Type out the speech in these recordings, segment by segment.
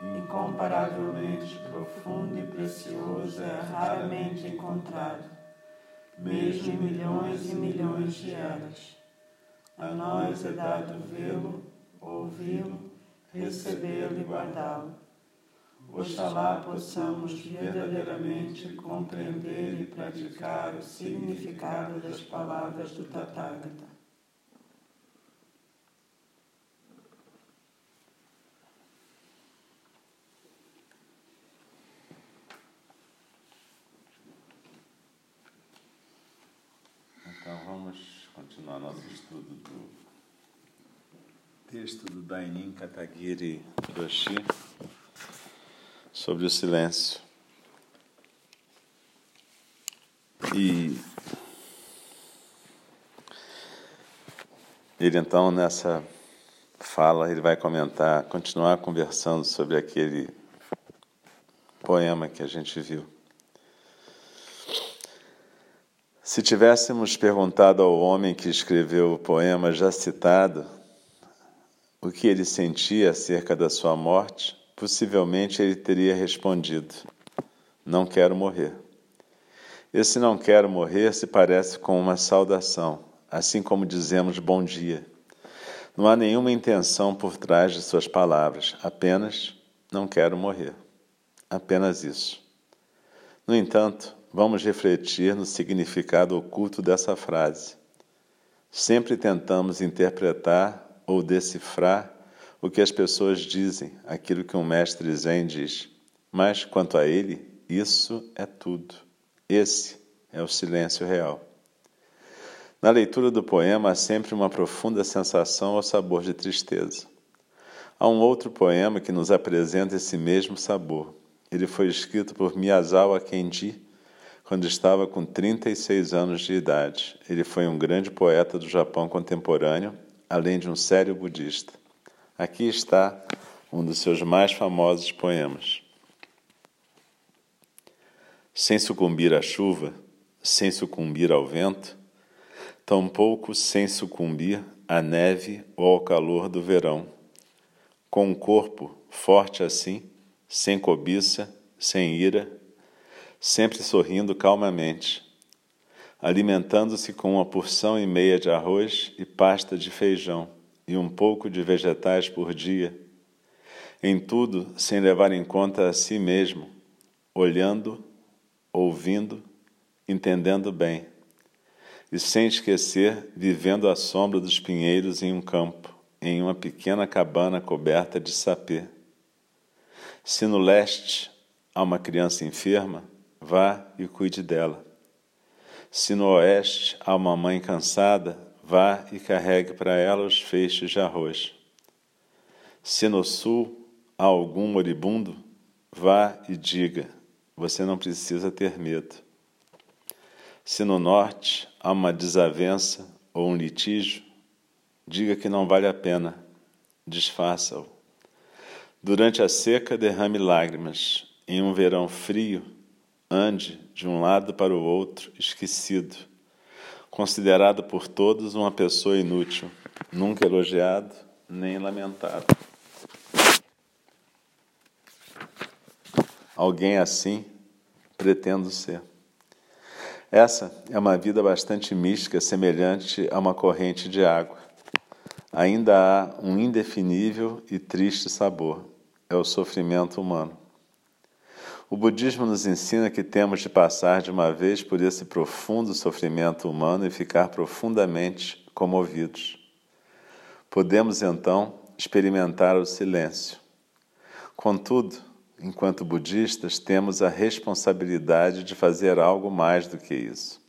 incomparavelmente profundo e precioso, é raramente encontrado, mesmo em milhões e milhões de eras. A nós é dado vê-lo, ouvi-lo, recebê-lo e guardá-lo. Oxalá possamos verdadeiramente compreender e praticar o significado das palavras do Tathagata. continuar nosso estudo do texto do Dainin Katagiri Roshi sobre o silêncio. E ele então nessa fala ele vai comentar, continuar conversando sobre aquele poema que a gente viu. Se tivéssemos perguntado ao homem que escreveu o poema já citado o que ele sentia acerca da sua morte, possivelmente ele teria respondido: Não quero morrer. Esse não quero morrer se parece com uma saudação, assim como dizemos bom dia. Não há nenhuma intenção por trás de suas palavras, apenas não quero morrer. Apenas isso. No entanto, vamos refletir no significado oculto dessa frase. Sempre tentamos interpretar ou decifrar o que as pessoas dizem, aquilo que um mestre zen diz. Mas, quanto a ele, isso é tudo. Esse é o silêncio real. Na leitura do poema há sempre uma profunda sensação ao sabor de tristeza. Há um outro poema que nos apresenta esse mesmo sabor. Ele foi escrito por Miyazawa Kenji quando estava com 36 anos de idade. Ele foi um grande poeta do Japão contemporâneo, além de um sério budista. Aqui está um dos seus mais famosos poemas. Sem sucumbir à chuva, sem sucumbir ao vento, tampouco sem sucumbir à neve ou ao calor do verão. Com um corpo forte assim, sem cobiça, sem ira, sempre sorrindo calmamente, alimentando-se com uma porção e meia de arroz e pasta de feijão e um pouco de vegetais por dia, em tudo sem levar em conta a si mesmo, olhando, ouvindo, entendendo bem, e sem esquecer, vivendo à sombra dos pinheiros em um campo, em uma pequena cabana coberta de sapê. Se no leste há uma criança enferma, vá e cuide dela. Se no oeste há uma mãe cansada, vá e carregue para ela os feixes de arroz. Se no sul há algum moribundo, vá e diga: você não precisa ter medo. Se no norte há uma desavença ou um litígio, diga que não vale a pena, desfaça-o. Durante a seca, derrame lágrimas. Em um verão frio, ande de um lado para o outro, esquecido, considerado por todos uma pessoa inútil, nunca elogiado nem lamentado. Alguém assim pretendo ser. Essa é uma vida bastante mística, semelhante a uma corrente de água. Ainda há um indefinível e triste sabor: é o sofrimento humano. O budismo nos ensina que temos de passar de uma vez por esse profundo sofrimento humano e ficar profundamente comovidos. Podemos então experimentar o silêncio. Contudo, enquanto budistas, temos a responsabilidade de fazer algo mais do que isso.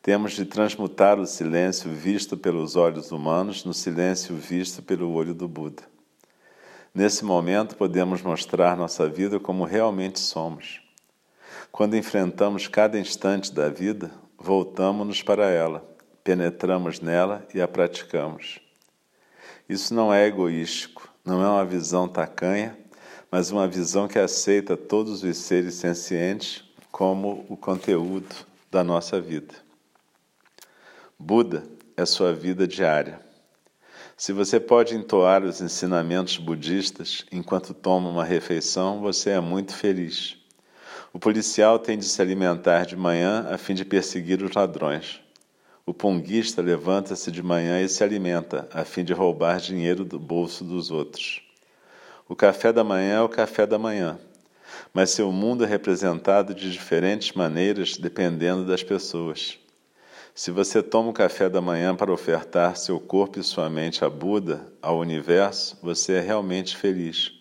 Temos de transmutar o silêncio visto pelos olhos humanos no silêncio visto pelo olho do Buda. Nesse momento, podemos mostrar nossa vida como realmente somos. Quando enfrentamos cada instante da vida, voltamos-nos para ela, penetramos nela e a praticamos. Isso não é egoístico, não é uma visão tacanha, mas uma visão que aceita todos os seres sencientes como o conteúdo da nossa vida. Buda é sua vida diária. Se você pode entoar os ensinamentos budistas enquanto toma uma refeição, você é muito feliz. O policial tem de se alimentar de manhã a fim de perseguir os ladrões. O ponguista levanta-se de manhã e se alimenta, a fim de roubar dinheiro do bolso dos outros. O café da manhã é o café da manhã, mas seu mundo é representado de diferentes maneiras dependendo das pessoas. Se você toma o café da manhã para ofertar seu corpo e sua mente a Buda, ao universo, você é realmente feliz.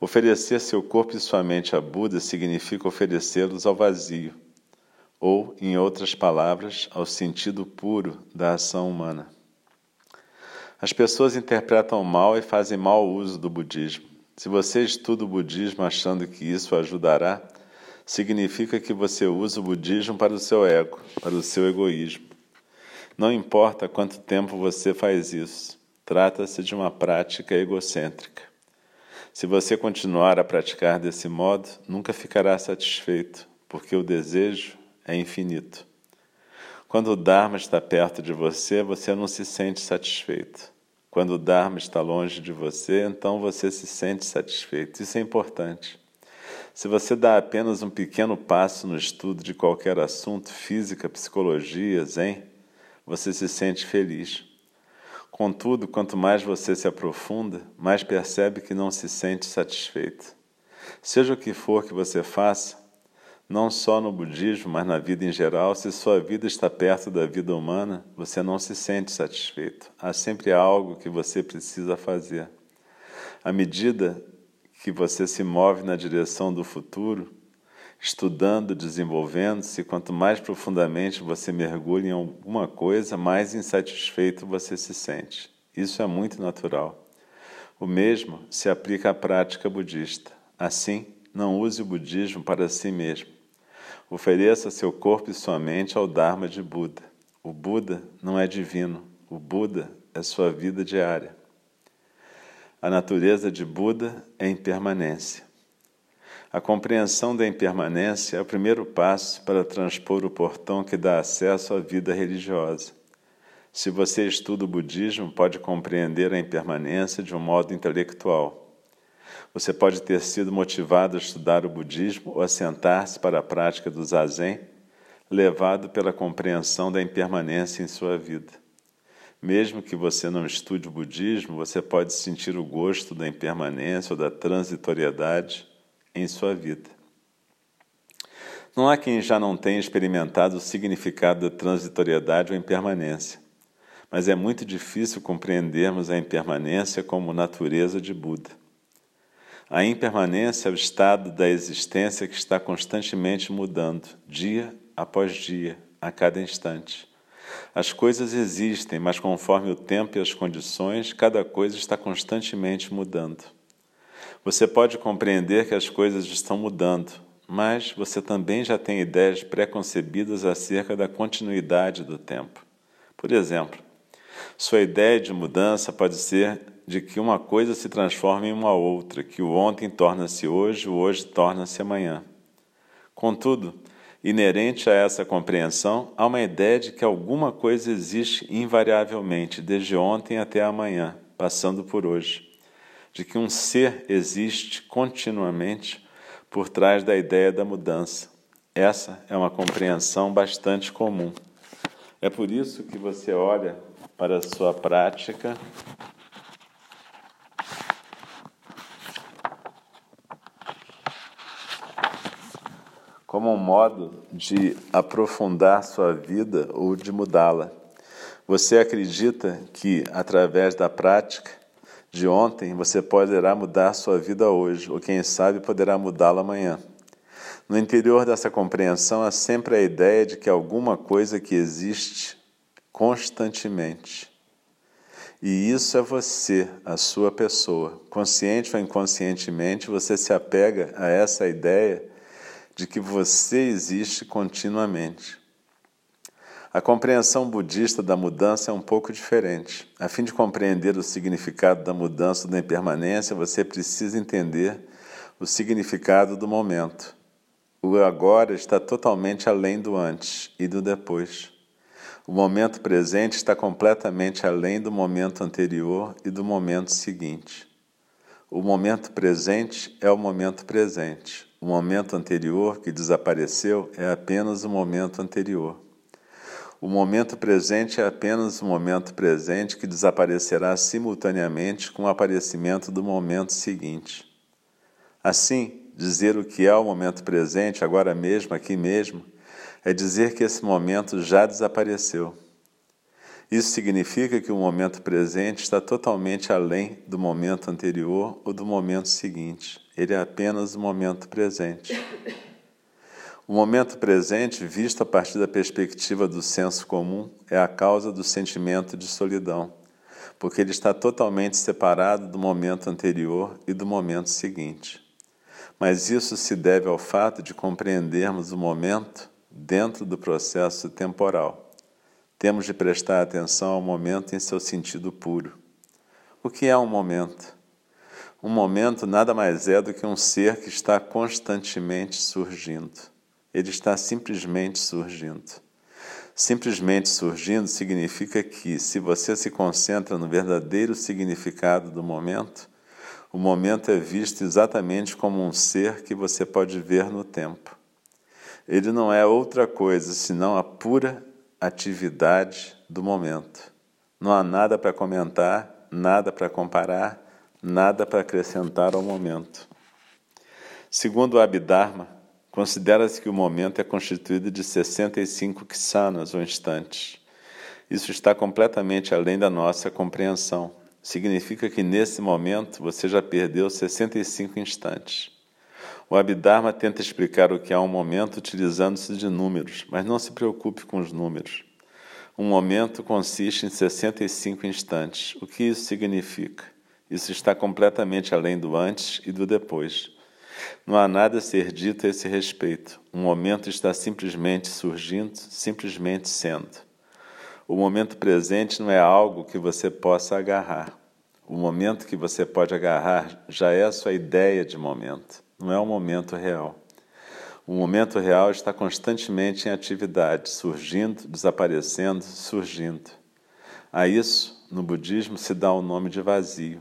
Oferecer seu corpo e sua mente a Buda significa oferecê-los ao vazio, ou, em outras palavras, ao sentido puro da ação humana. As pessoas interpretam mal e fazem mau uso do budismo. Se você estuda o budismo achando que isso ajudará, significa que você usa o budismo para o seu ego, para o seu egoísmo. Não importa quanto tempo você faz isso, trata-se de uma prática egocêntrica. Se você continuar a praticar desse modo, nunca ficará satisfeito, porque o desejo é infinito. Quando o Dharma está perto de você, você não se sente satisfeito. Quando o Dharma está longe de você, então você se sente satisfeito. Isso é importante. Se você dá apenas um pequeno passo no estudo de qualquer assunto, física, psicologia, zen, você se sente feliz. Contudo, quanto mais você se aprofunda, mais percebe que não se sente satisfeito. Seja o que for que você faça, não só no budismo, mas na vida em geral, se sua vida está perto da vida humana, você não se sente satisfeito. Há sempre algo que você precisa fazer. À medida que você se move na direção do futuro, estudando, desenvolvendo-se, quanto mais profundamente você mergulha em alguma coisa, mais insatisfeito você se sente. Isso é muito natural. O mesmo se aplica à prática budista. Assim, não use o budismo para si mesmo. Ofereça seu corpo e sua mente ao Dharma de Buda. O Buda não é divino, o Buda é sua vida diária. A natureza de Buda é impermanência. A compreensão da impermanência é o primeiro passo para transpor o portão que dá acesso à vida religiosa. Se você estuda o budismo, pode compreender a impermanência de um modo intelectual. Você pode ter sido motivado a estudar o budismo ou a sentar-se para a prática do zazen, levado pela compreensão da impermanência em sua vida. Mesmo que você não estude o budismo, você pode sentir o gosto da impermanência ou da transitoriedade em sua vida. Não há quem já não tenha experimentado o significado da transitoriedade ou impermanência, mas é muito difícil compreendermos a impermanência como natureza de Buda. A impermanência é o estado da existência que está constantemente mudando, dia após dia, a cada instante. As coisas existem, mas conforme o tempo e as condições, cada coisa está constantemente mudando. Você pode compreender que as coisas estão mudando, mas você também já tem ideias preconcebidas acerca da continuidade do tempo. Por exemplo, sua ideia de mudança pode ser de que uma coisa se transforma em uma outra, que o ontem torna-se hoje, o hoje torna-se amanhã. Contudo, Inerente a essa compreensão, há uma ideia de que alguma coisa existe invariavelmente, desde ontem até amanhã, passando por hoje. De que um ser existe continuamente por trás da ideia da mudança. Essa é uma compreensão bastante comum. É por isso que você olha para a sua prática como um modo de aprofundar sua vida ou de mudá-la. Você acredita que, através da prática de ontem, você poderá mudar sua vida hoje, ou quem sabe poderá mudá-la amanhã. No interior dessa compreensão há sempre a ideia de que alguma coisa que existe constantemente. E isso é você, a sua pessoa. Consciente ou inconscientemente, você se apega a essa ideia de que você existe continuamente. A compreensão budista da mudança é um pouco diferente. A fim de compreender o significado da mudança da impermanência, você precisa entender o significado do momento. O agora está totalmente além do antes e do depois. O momento presente está completamente além do momento anterior e do momento seguinte. O momento presente é o momento presente. O momento anterior que desapareceu é apenas o momento anterior. O momento presente é apenas o momento presente que desaparecerá simultaneamente com o aparecimento do momento seguinte. Assim, dizer o que é o momento presente, agora mesmo, aqui mesmo, é dizer que esse momento já desapareceu. Isso significa que o momento presente está totalmente além do momento anterior ou do momento seguinte. Ele é apenas o momento presente. O momento presente, visto a partir da perspectiva do senso comum, é a causa do sentimento de solidão, porque ele está totalmente separado do momento anterior e do momento seguinte. Mas isso se deve ao fato de compreendermos o momento dentro do processo temporal. Temos de prestar atenção ao momento em seu sentido puro. O que é um momento? Um momento nada mais é do que um ser que está constantemente surgindo. Ele está simplesmente surgindo. Simplesmente surgindo significa que, se você se concentra no verdadeiro significado do momento, o momento é visto exatamente como um ser que você pode ver no tempo. Ele não é outra coisa senão a pura atividade do momento. Não há nada para comentar, nada para comparar, nada para acrescentar ao momento. Segundo o Abhidharma, Considera-se que o momento é constituído de 65 ksanas ou instantes. Isso está completamente além da nossa compreensão. Significa que nesse momento você já perdeu 65 instantes. O Abhidharma tenta explicar o que é um momento utilizando-se de números, mas não se preocupe com os números. Um momento consiste em 65 instantes. O que isso significa? Isso está completamente além do antes e do depois. Não há nada a ser dito a esse respeito. Um momento está simplesmente surgindo, simplesmente sendo. O momento presente não é algo que você possa agarrar. O momento que você pode agarrar já é a sua ideia de momento, não é o momento real. O momento real está constantemente em atividade, surgindo, desaparecendo, surgindo. A isso, no budismo, se dá o nome de vazio.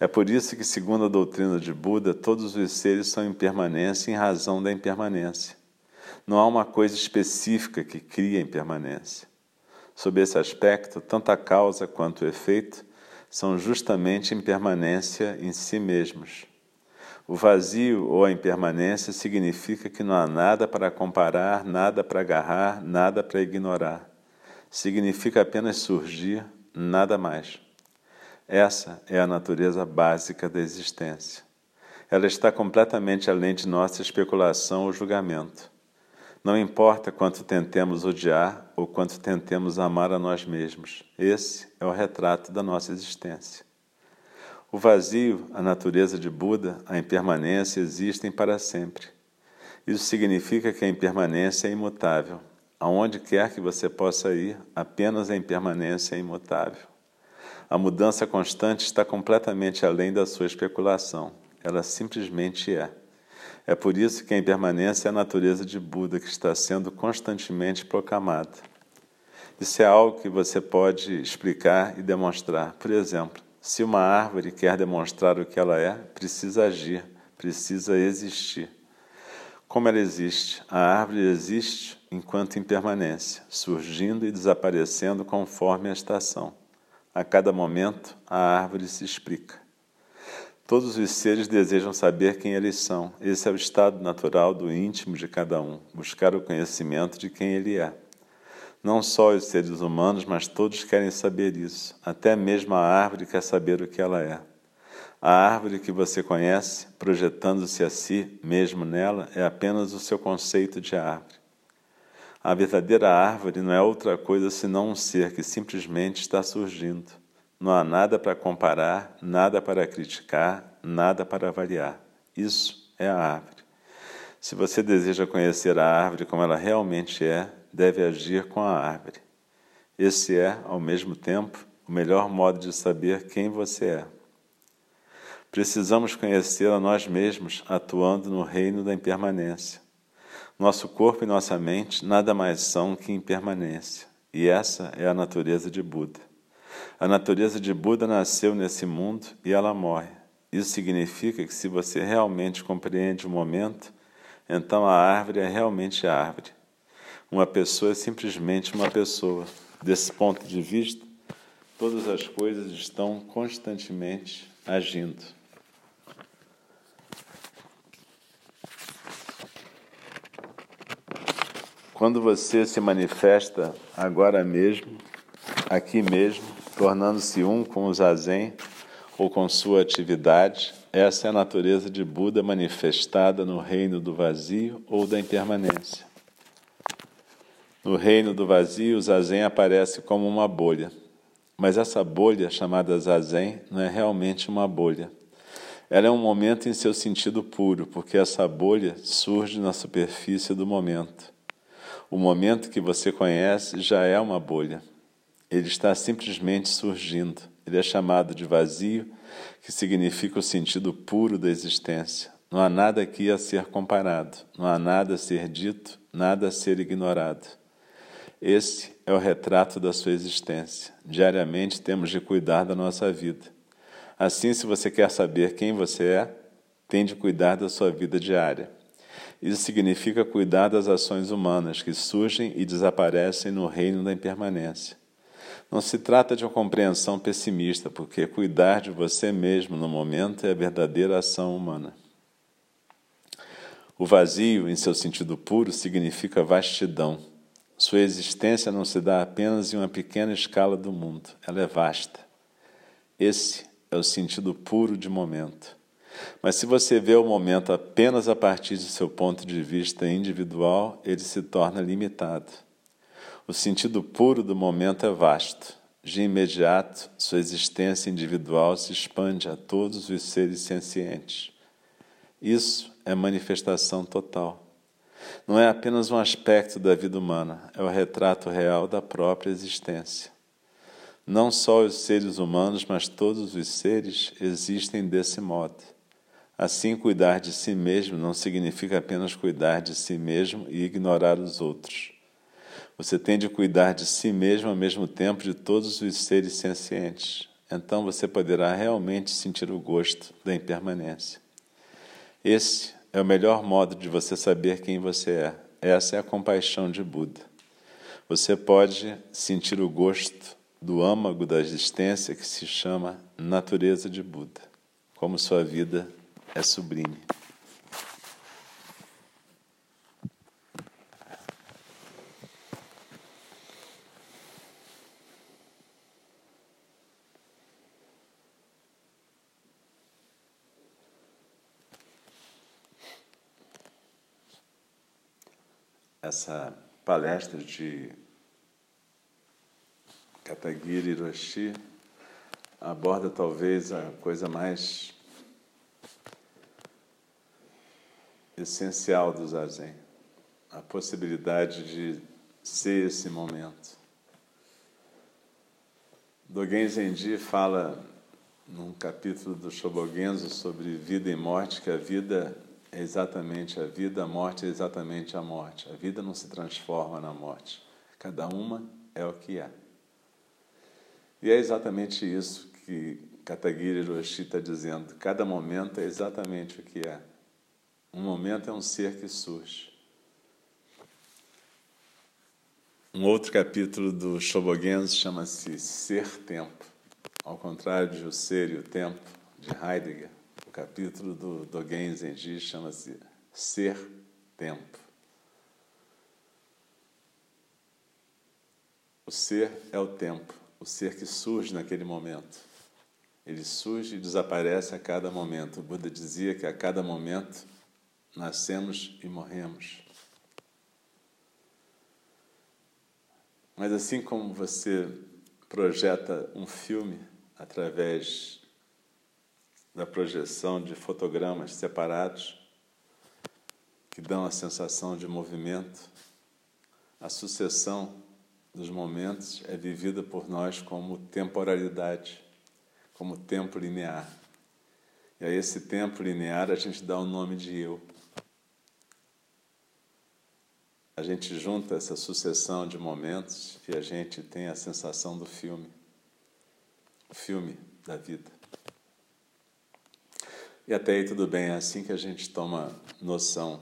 É por isso que, segundo a doutrina de Buda, todos os seres são impermanência em razão da impermanência. Não há uma coisa específica que cria impermanência. Sob esse aspecto, tanto a causa quanto o efeito são justamente impermanência em si mesmos. O vazio ou a impermanência significa que não há nada para comparar, nada para agarrar, nada para ignorar. Significa apenas surgir, nada mais. Essa é a natureza básica da existência. Ela está completamente além de nossa especulação ou julgamento. Não importa quanto tentemos odiar ou quanto tentemos amar a nós mesmos, esse é o retrato da nossa existência. O vazio, a natureza de Buda, a impermanência existem para sempre. Isso significa que a impermanência é imutável. Aonde quer que você possa ir, apenas a impermanência é imutável. A mudança constante está completamente além da sua especulação. Ela simplesmente é. É por isso que a impermanência é a natureza de Buda que está sendo constantemente proclamada. Isso é algo que você pode explicar e demonstrar. Por exemplo, se uma árvore quer demonstrar o que ela é, precisa agir, precisa existir. Como ela existe? A árvore existe enquanto impermanência, surgindo e desaparecendo conforme a estação. A cada momento, a árvore se explica. Todos os seres desejam saber quem eles são. Esse é o estado natural do íntimo de cada um, buscar o conhecimento de quem ele é. Não só os seres humanos, mas todos querem saber isso. Até mesmo a árvore quer saber o que ela é. A árvore que você conhece, projetando-se a si mesmo nela, é apenas o seu conceito de árvore. A verdadeira árvore não é outra coisa senão um ser que simplesmente está surgindo. Não há nada para comparar, nada para criticar, nada para avaliar. Isso é a árvore. Se você deseja conhecer a árvore como ela realmente é, deve agir com a árvore. Esse é, ao mesmo tempo, o melhor modo de saber quem você é. Precisamos conhecer a nós mesmos atuando no reino da impermanência. Nosso corpo e nossa mente nada mais são que impermanência, e essa é a natureza de Buda. A natureza de Buda nasceu nesse mundo e ela morre. Isso significa que se você realmente compreende o momento, então a árvore é realmente árvore. Uma pessoa é simplesmente uma pessoa. Desse ponto de vista, todas as coisas estão constantemente agindo. Quando você se manifesta agora mesmo, aqui mesmo, tornando-se um com o zazen ou com sua atividade, essa é a natureza de Buda manifestada no reino do vazio ou da impermanência. No reino do vazio, o zazen aparece como uma bolha. Mas essa bolha, chamada zazen, não é realmente uma bolha. Ela é um momento em seu sentido puro, porque essa bolha surge na superfície do momento. O momento que você conhece já é uma bolha. Ele está simplesmente surgindo. Ele é chamado de vazio, que significa o sentido puro da existência. Não há nada aqui a ser comparado, não há nada a ser dito, nada a ser ignorado. Esse é o retrato da sua existência. Diariamente temos de cuidar da nossa vida. Assim, se você quer saber quem você é, tem de cuidar da sua vida diária. Isso significa cuidar das ações humanas que surgem e desaparecem no reino da impermanência. Não se trata de uma compreensão pessimista, porque cuidar de você mesmo no momento é a verdadeira ação humana. O vazio, em seu sentido puro, significa vastidão. Sua existência não se dá apenas em uma pequena escala do mundo, ela é vasta. Esse é o sentido puro de momento. Mas se você vê o momento apenas a partir de seu ponto de vista individual, ele se torna limitado. O sentido puro do momento é vasto. De imediato, sua existência individual se expande a todos os seres sencientes. Isso é manifestação total. Não é apenas um aspecto da vida humana, é o retrato real da própria existência. Não só os seres humanos, mas todos os seres existem desse modo. Assim, cuidar de si mesmo não significa apenas cuidar de si mesmo e ignorar os outros. Você tem de cuidar de si mesmo ao mesmo tempo de todos os seres sencientes. Então você poderá realmente sentir o gosto da impermanência. Esse é o melhor modo de você saber quem você é. Essa é a compaixão de Buda. Você pode sentir o gosto do âmago da existência que se chama natureza de Buda, como sua vida é sublime. essa palestra de Katagiri Hiroshi aborda talvez a coisa mais essencial do zazen, a possibilidade de ser esse momento. Dogen Zenji fala num capítulo do Shobogenzo sobre vida e morte que a vida é exatamente a vida, a morte é exatamente a morte. A vida não se transforma na morte. Cada uma é o que é. E é exatamente isso que Katagiri Roshi está dizendo. Cada momento é exatamente o que é. Um momento é um ser que surge. Um outro capítulo do Shobogenzo chama-se Ser Tempo. Ao contrário de O Ser e o Tempo, de Heidegger. capítulo do Dogen Zenji chama-se Ser Tempo. O ser é o tempo, o ser que surge naquele momento. Ele surge e desaparece a cada momento. O Buda dizia que a cada momento nascemos e morremos. Mas assim como você projeta um filme através da projeção de fotogramas separados que dão a sensação de movimento, a sucessão dos momentos é vivida por nós como temporalidade, como tempo linear. E a esse tempo linear a gente dá o nome de eu. A gente junta essa sucessão de momentos e a gente tem a sensação do filme, o filme da vida. E até aí tudo bem, é assim que a gente toma noção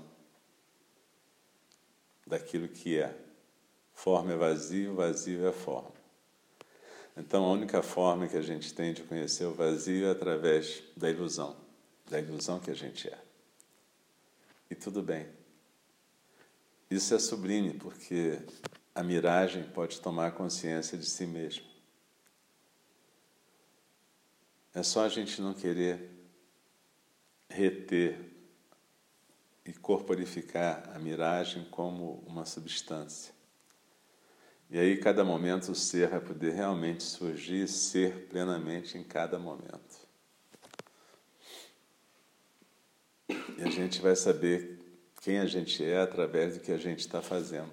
daquilo que é. Forma é vazio, vazio é forma. Então a única forma que a gente tem de conhecer o vazio é através da ilusão, da ilusão que a gente é. E tudo bem. Isso é sublime, porque a miragem pode tomar consciência de si mesmo. É só a gente não querer reter e corporificar a miragem como uma substância. E aí, cada momento, o ser vai poder realmente surgir e ser plenamente em cada momento. E a gente vai saber quem a gente é através do que a gente está fazendo.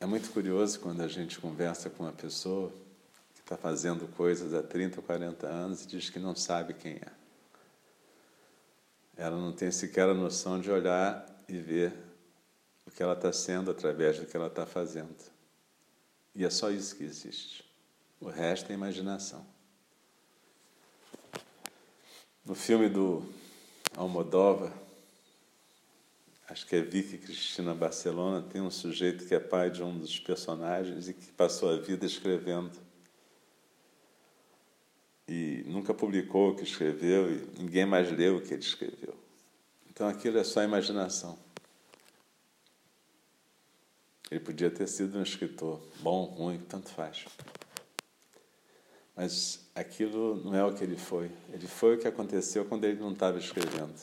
É muito curioso quando a gente conversa com uma pessoa que está fazendo coisas há 30 ou 40 anos e diz que não sabe quem é. Ela não tem sequer a noção de olhar e ver o que ela está sendo através do que ela está fazendo. E é só isso que existe. O resto é imaginação. No filme do Almodóvar, acho que é Vicky Cristina Barcelona, tem um sujeito que é pai de um dos personagens e que passou a vida escrevendo. E nunca publicou o que escreveu e ninguém mais leu o que ele escreveu. Então aquilo é só imaginação. Ele podia ter sido um escritor bom, ruim, tanto faz. Mas aquilo não é o que ele foi. Ele foi o que aconteceu quando ele não estava escrevendo.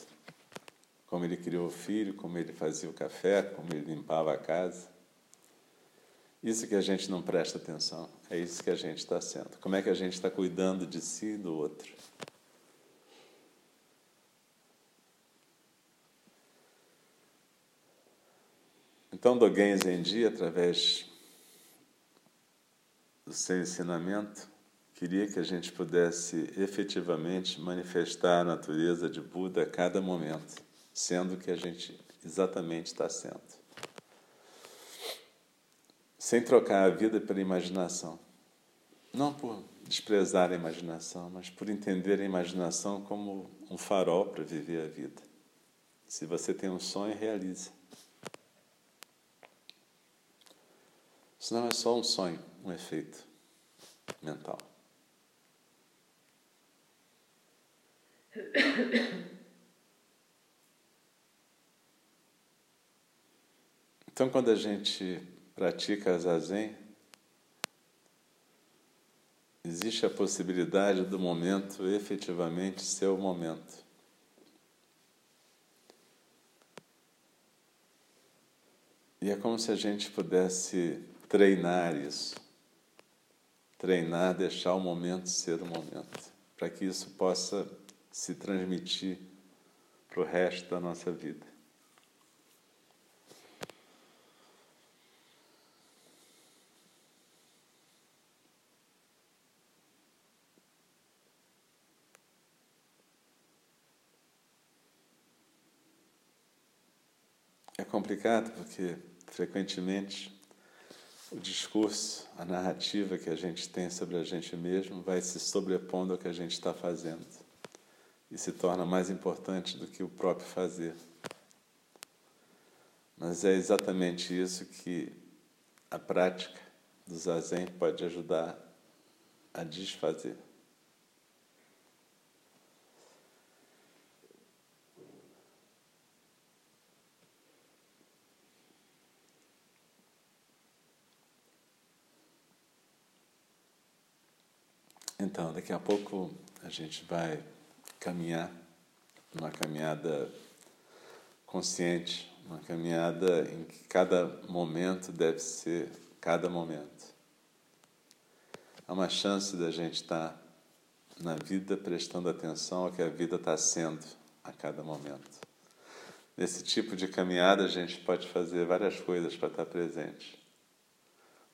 Como ele criou o filho, como ele fazia o café, como ele limpava a casa. Isso que a gente não presta atenção. É isso que a gente está sendo. Como é que a gente está cuidando de si e do outro. Então, Dogen Zenji, através do seu ensinamento, Queria que a gente pudesse efetivamente manifestar a natureza de Buda a cada momento, sendo o que a gente exatamente está sendo. Sem trocar a vida pela imaginação. Não por desprezar a imaginação, mas por entender a imaginação como um farol para viver a vida. Se você tem um sonho, realize. Senão é só um sonho, um efeito mental. Então, quando a gente pratica zazen, existe a possibilidade do momento efetivamente ser o momento. E é como se a gente pudesse treinar isso. Treinar, deixar o momento ser o momento, para que isso possa se transmitir para o resto da nossa vida. É complicado porque, frequentemente, o discurso, a narrativa que a gente tem sobre a gente mesmo vai se sobrepondo ao que a gente está fazendo e se torna mais importante do que o próprio fazer. Mas é exatamente isso que a prática do zazen pode ajudar a desfazer. Então, daqui a pouco a gente vai caminhar, uma caminhada consciente, uma caminhada em que cada momento deve ser cada momento. Há uma chance da gente estar na vida prestando atenção ao que a vida está sendo a cada momento. Nesse tipo de caminhada, a gente pode fazer várias coisas para estar presente.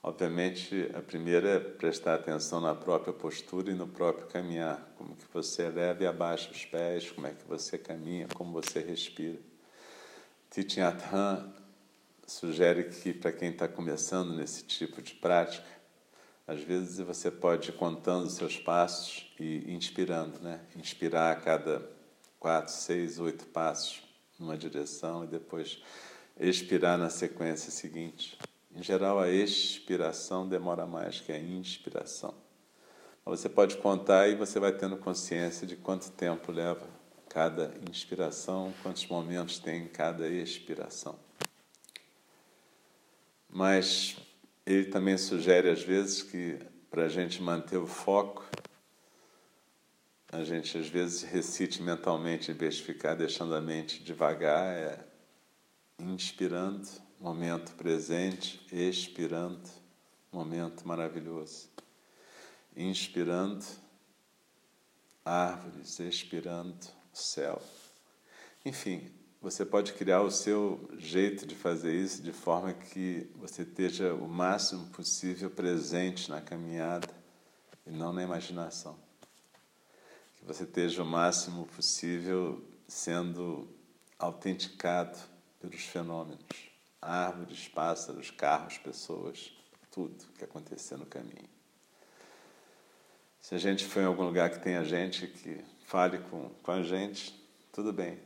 Obviamente, a primeira é prestar atenção na própria postura e no próprio caminhar, como que você eleva e abaixa os pés, como é que você caminha, como você respira. Thich Nhat sugere que para quem está começando nesse tipo de prática, às vezes você pode ir contando seus passos e inspirando, né? Inspirar a cada quatro, seis, oito passos numa direção e depois expirar na sequência seguinte. Em geral, a expiração demora mais que a inspiração. Você pode contar e você vai tendo consciência de quanto tempo leva cada inspiração, quantos momentos tem cada expiração. Mas ele também sugere, às vezes, que para a gente manter o foco, a gente às vezes recite mentalmente, em vez de ficar deixando a mente devagar, é inspirando, momento presente, expirando, momento maravilhoso. Inspirando, árvores, expirando, céu. Enfim, você pode criar o seu jeito de fazer isso de forma que você esteja o máximo possível presente na caminhada e não na imaginação que você esteja o máximo possível sendo autenticado pelos fenômenos, árvores, pássaros, carros, pessoas, tudo que acontecer no caminho. Se a gente for em algum lugar que tenha gente que fale com, com a gente, tudo bem.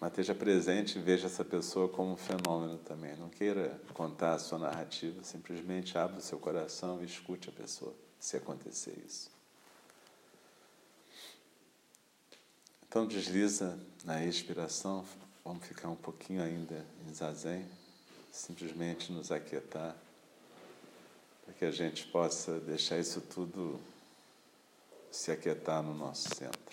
Mas esteja presente e veja essa pessoa como um fenômeno também. Não queira contar a sua narrativa, simplesmente abra o seu coração e escute a pessoa, se acontecer isso. Então desliza na expiração, vamos ficar um pouquinho ainda em zazen, simplesmente nos aquietar, para que a gente possa deixar isso tudo se aquietar no nosso centro.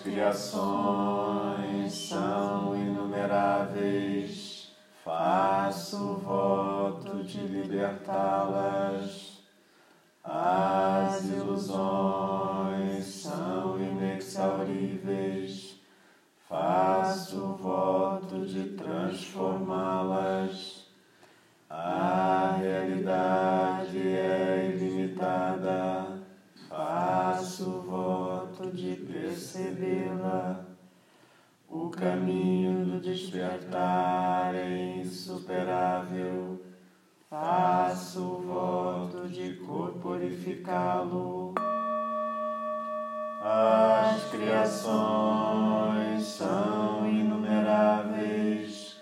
Criações são inumeráveis, faço voto de libertá-las. As ilusões são inexauríveis, faço voto de transformá-las. Caminho do despertar é insuperável. Faço o voto de corporificá-lo. As criações são inumeráveis.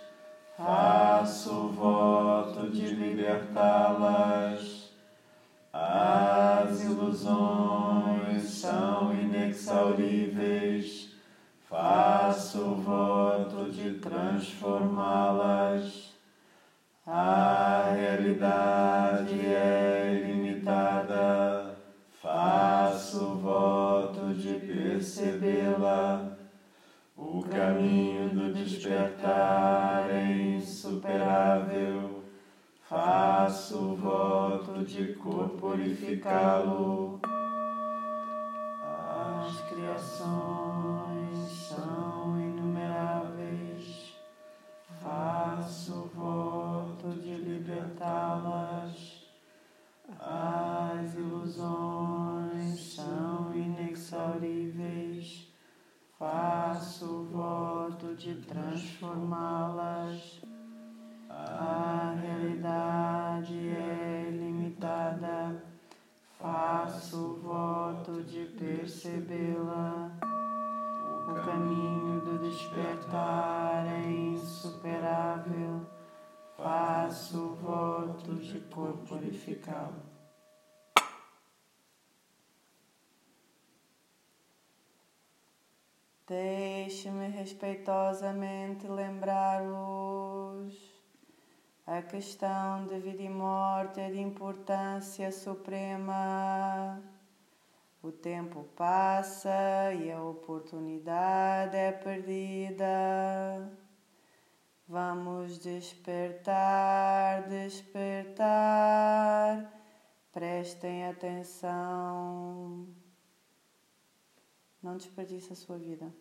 Faço o voto de libertá-las. As ilusões são inexauríveis. Faço o voto de transformá-las. A realidade é ilimitada. Faço o voto de percebê-la. O caminho do despertar é insuperável. Faço o voto de corporificá-lo. As criações são As ilusões são inexauríveis. Faço o voto de transformá-las. A realidade é limitada. Faço voto de percebê-la. O caminho do despertar é insuperável. Faço voto de corporificá-lo. Deixe-me respeitosamente lembrar-vos: a questão de vida e morte é de importância suprema. O tempo passa e a oportunidade é perdida. Vamos despertar, despertar. Prestem atenção. Não desperdice a sua vida.